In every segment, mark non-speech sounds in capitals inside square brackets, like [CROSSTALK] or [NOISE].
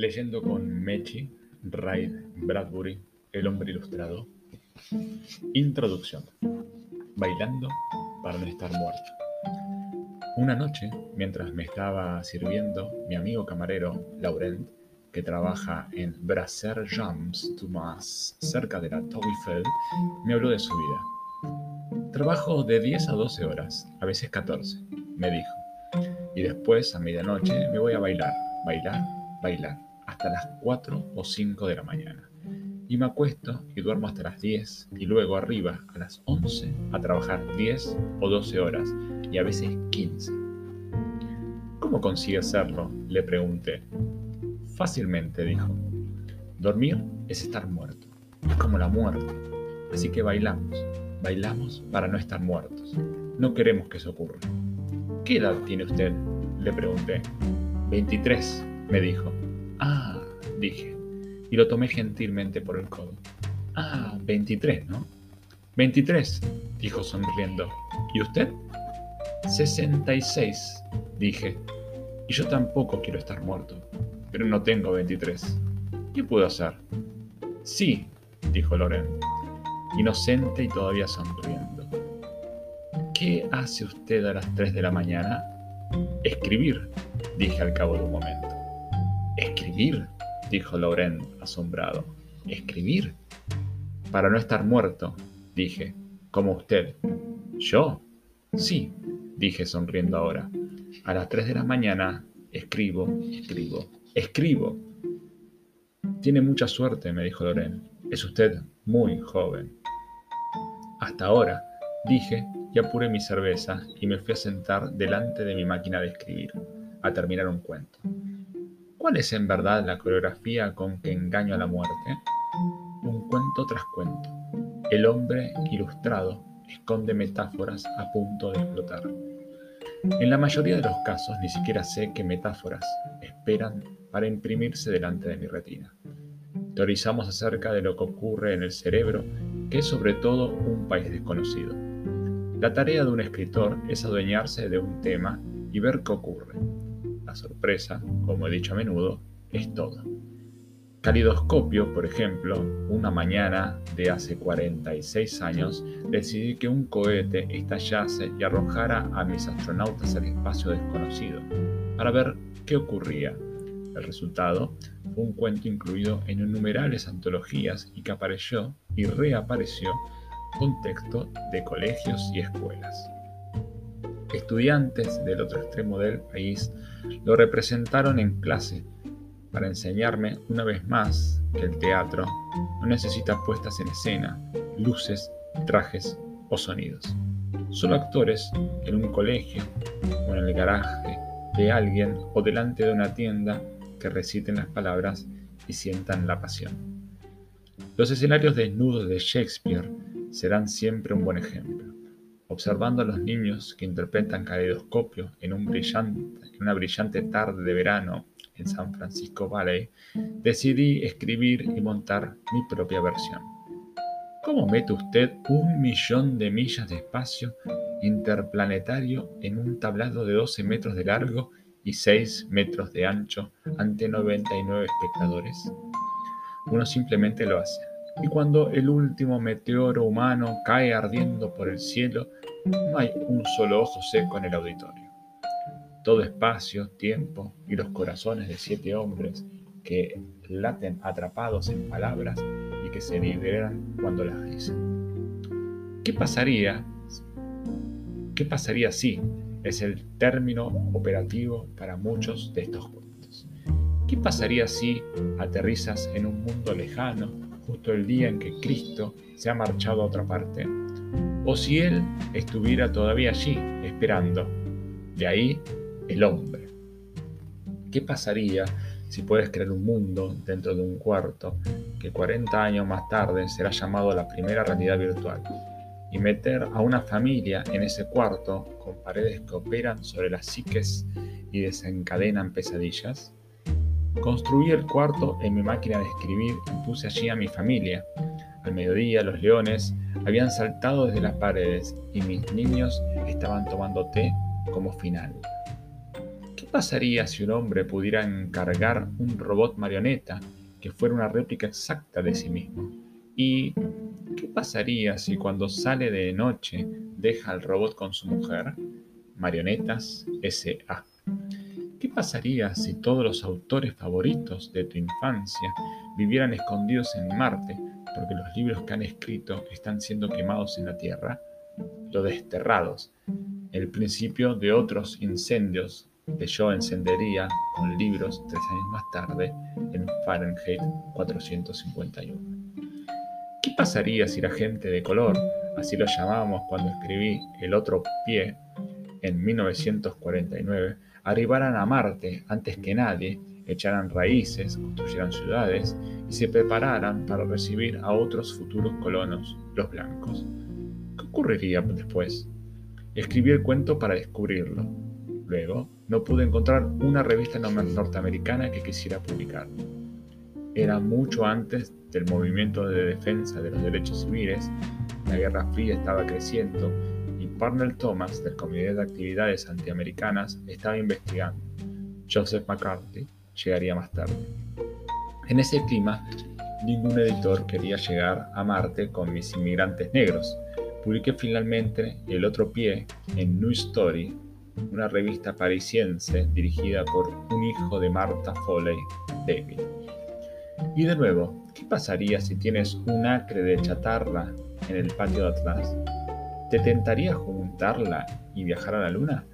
leyendo con Mechi, Raid, Bradbury, El hombre ilustrado. Introducción. Bailando para no estar muerto. Una noche, mientras me estaba sirviendo, mi amigo camarero, Laurent, que trabaja en Brasser Jams Thomas, cerca de la Torre me habló de su vida. Trabajo de 10 a 12 horas, a veces 14, me dijo. Y después, a medianoche, me voy a bailar, bailar, bailar, hasta las 4 o 5 de la mañana. Y me acuesto y duermo hasta las 10 y luego arriba a las 11 a trabajar 10 o 12 horas y a veces 15. ¿Cómo consigue hacerlo? Le pregunté. Fácilmente, dijo. Dormir es estar muerto. Es como la muerte. Así que bailamos. Bailamos para no estar muertos. No queremos que eso ocurra. ¿Qué edad tiene usted? Le pregunté. 23, me dijo. Ah, dije, y lo tomé gentilmente por el codo. Ah, 23, ¿no? 23, dijo sonriendo. ¿Y usted? 66, dije. Y yo tampoco quiero estar muerto, pero no tengo 23. ¿Qué puedo hacer? Sí, dijo Loren, inocente y todavía sonriendo. ¿Qué hace usted a las 3 de la mañana? Escribir, dije al cabo de un momento. ¿Escribir? dijo Laurent asombrado. ¿Escribir? Para no estar muerto, dije, como usted. ¿Yo? Sí, dije sonriendo ahora. A las tres de la mañana escribo, escribo, escribo. Tiene mucha suerte, me dijo Loren. Es usted muy joven. Hasta ahora, dije y apuré mi cerveza y me fui a sentar delante de mi máquina de escribir, a terminar un cuento. ¿Cuál es en verdad la coreografía con que engaño a la muerte? Un cuento tras cuento. El hombre ilustrado esconde metáforas a punto de explotar. En la mayoría de los casos ni siquiera sé qué metáforas esperan para imprimirse delante de mi retina. Teorizamos acerca de lo que ocurre en el cerebro, que es sobre todo un país desconocido. La tarea de un escritor es adueñarse de un tema y ver qué ocurre. La sorpresa, como he dicho a menudo, es todo. Calidoscopio, por ejemplo, una mañana de hace 46 años, decidí que un cohete estallase y arrojara a mis astronautas al espacio desconocido, para ver qué ocurría. El resultado fue un cuento incluido en innumerables antologías y que apareció y reapareció con texto de colegios y escuelas. Estudiantes del otro extremo del país lo representaron en clase para enseñarme una vez más que el teatro no necesita puestas en escena, luces, trajes o sonidos. Solo actores en un colegio o en el garaje de alguien o delante de una tienda que reciten las palabras y sientan la pasión. Los escenarios desnudos de Shakespeare serán siempre un buen ejemplo. Observando a los niños que interpretan caleidoscopio en, en una brillante tarde de verano en San Francisco Valley, decidí escribir y montar mi propia versión. ¿Cómo mete usted un millón de millas de espacio interplanetario en un tablado de 12 metros de largo y 6 metros de ancho ante 99 espectadores? Uno simplemente lo hace. Y cuando el último meteoro humano cae ardiendo por el cielo, no hay un solo ojo seco en el auditorio. Todo espacio, tiempo y los corazones de siete hombres que laten atrapados en palabras y que se liberan cuando las dicen. ¿Qué pasaría? ¿Qué pasaría si es el término operativo para muchos de estos cuentos? ¿Qué pasaría si aterrizas en un mundo lejano justo el día en que Cristo se ha marchado a otra parte, o si Él estuviera todavía allí, esperando. De ahí el hombre. ¿Qué pasaría si puedes crear un mundo dentro de un cuarto que 40 años más tarde será llamado la primera realidad virtual? Y meter a una familia en ese cuarto con paredes que operan sobre las psiques y desencadenan pesadillas? Construí el cuarto en mi máquina de escribir y puse allí a mi familia. Al mediodía los leones habían saltado desde las paredes y mis niños estaban tomando té como final. ¿Qué pasaría si un hombre pudiera encargar un robot marioneta que fuera una réplica exacta de sí mismo? ¿Y qué pasaría si cuando sale de noche deja al robot con su mujer? Marionetas S.A. ¿Qué pasaría si todos los autores favoritos de tu infancia vivieran escondidos en Marte porque los libros que han escrito están siendo quemados en la Tierra? Los desterrados, el principio de otros incendios que yo encendería con libros tres años más tarde en Fahrenheit 451. ¿Qué pasaría si la gente de color, así lo llamábamos cuando escribí El otro pie en 1949, arribaran a Marte antes que nadie, echaran raíces, construyeran ciudades y se prepararan para recibir a otros futuros colonos, los blancos. ¿Qué ocurriría después? Escribí el cuento para descubrirlo. Luego, no pude encontrar una revista norteamericana que quisiera publicarlo. Era mucho antes del movimiento de defensa de los derechos civiles, la Guerra Fría estaba creciendo Parnell Thomas, del Comité de Actividades Antiamericanas, estaba investigando. Joseph McCarthy llegaría más tarde. En ese clima, ningún editor quería llegar a Marte con mis inmigrantes negros. Publiqué finalmente El otro pie en New Story, una revista parisiense dirigida por un hijo de Martha Foley, David. Y de nuevo, ¿qué pasaría si tienes un acre de chatarra en el patio de atrás? ¿Te tentaría juntarla y viajar a la luna?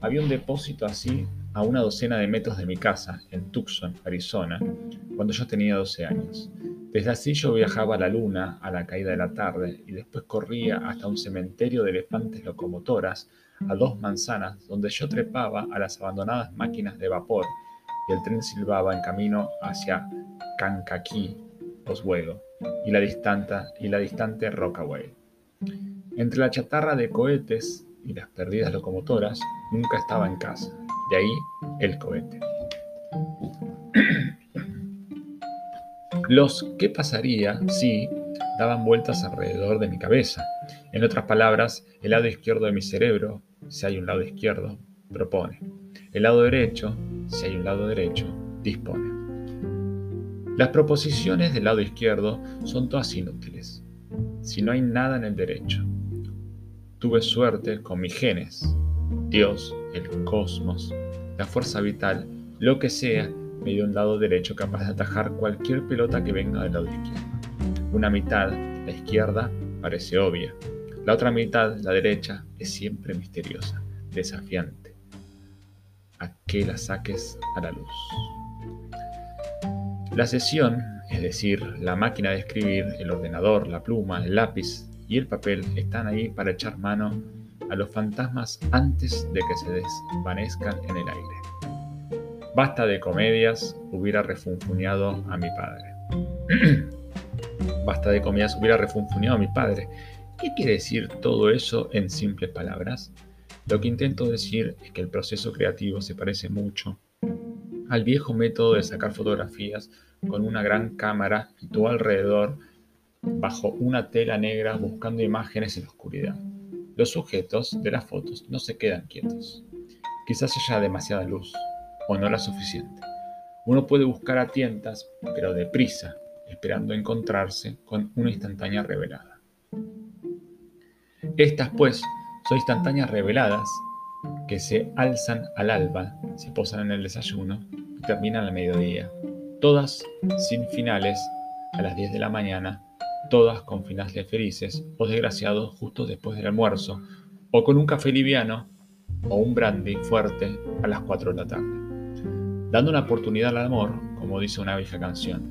Había un depósito así a una docena de metros de mi casa, en Tucson, Arizona, cuando yo tenía 12 años. Desde así yo viajaba a la luna a la caída de la tarde y después corría hasta un cementerio de elefantes locomotoras a dos manzanas donde yo trepaba a las abandonadas máquinas de vapor y el tren silbaba en camino hacia Kankakee, Oswego, y la distante, y la distante Rockaway. Entre la chatarra de cohetes y las perdidas locomotoras, nunca estaba en casa. De ahí el cohete. Los qué pasaría si daban vueltas alrededor de mi cabeza. En otras palabras, el lado izquierdo de mi cerebro, si hay un lado izquierdo, propone. El lado derecho, si hay un lado derecho, dispone. Las proposiciones del lado izquierdo son todas inútiles, si no hay nada en el derecho. Tuve suerte con mis genes. Dios, el cosmos, la fuerza vital, lo que sea, me dio un lado derecho capaz de atajar cualquier pelota que venga del lado izquierdo. Una mitad, la izquierda, parece obvia. La otra mitad, la derecha, es siempre misteriosa, desafiante. A que la saques a la luz. La sesión, es decir, la máquina de escribir, el ordenador, la pluma, el lápiz, y el papel están ahí para echar mano a los fantasmas antes de que se desvanezcan en el aire. Basta de comedias, hubiera refunfuñado a mi padre. [CLEARS THROAT] Basta de comedias, hubiera refunfuñado a mi padre. ¿Qué quiere decir todo eso en simples palabras? Lo que intento decir es que el proceso creativo se parece mucho al viejo método de sacar fotografías con una gran cámara y todo alrededor bajo una tela negra buscando imágenes en la oscuridad. Los sujetos de las fotos no se quedan quietos. Quizás haya demasiada luz o no la suficiente. Uno puede buscar a tientas, pero deprisa, esperando encontrarse con una instantánea revelada. Estas, pues, son instantáneas reveladas que se alzan al alba, se posan en el desayuno y terminan al mediodía, todas sin finales a las 10 de la mañana todas con finales felices o desgraciados justo después del almuerzo, o con un café liviano o un brandy fuerte a las 4 de la tarde, dando una oportunidad al amor, como dice una vieja canción,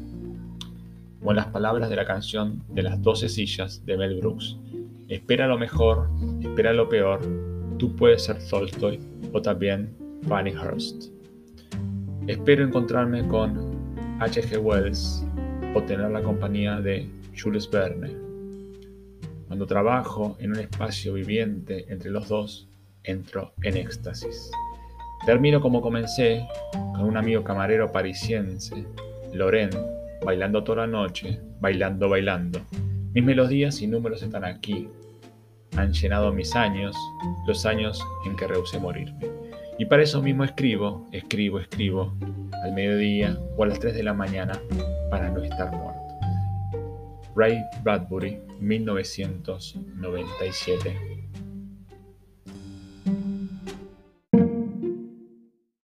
o en las palabras de la canción de las 12 sillas de Mel Brooks, espera lo mejor, espera lo peor, tú puedes ser Tolstoy o también Fanny Hurst. Espero encontrarme con H.G. Wells o tener la compañía de Jules Verne. Cuando trabajo en un espacio viviente entre los dos, entro en éxtasis. Termino como comencé, con un amigo camarero parisiense, Loren, bailando toda la noche, bailando, bailando. Mis melodías y números están aquí. Han llenado mis años, los años en que rehusé morirme. Y para eso mismo escribo, escribo, escribo al mediodía o a las 3 de la mañana para no estar muerto. Ray Bradbury, 1997.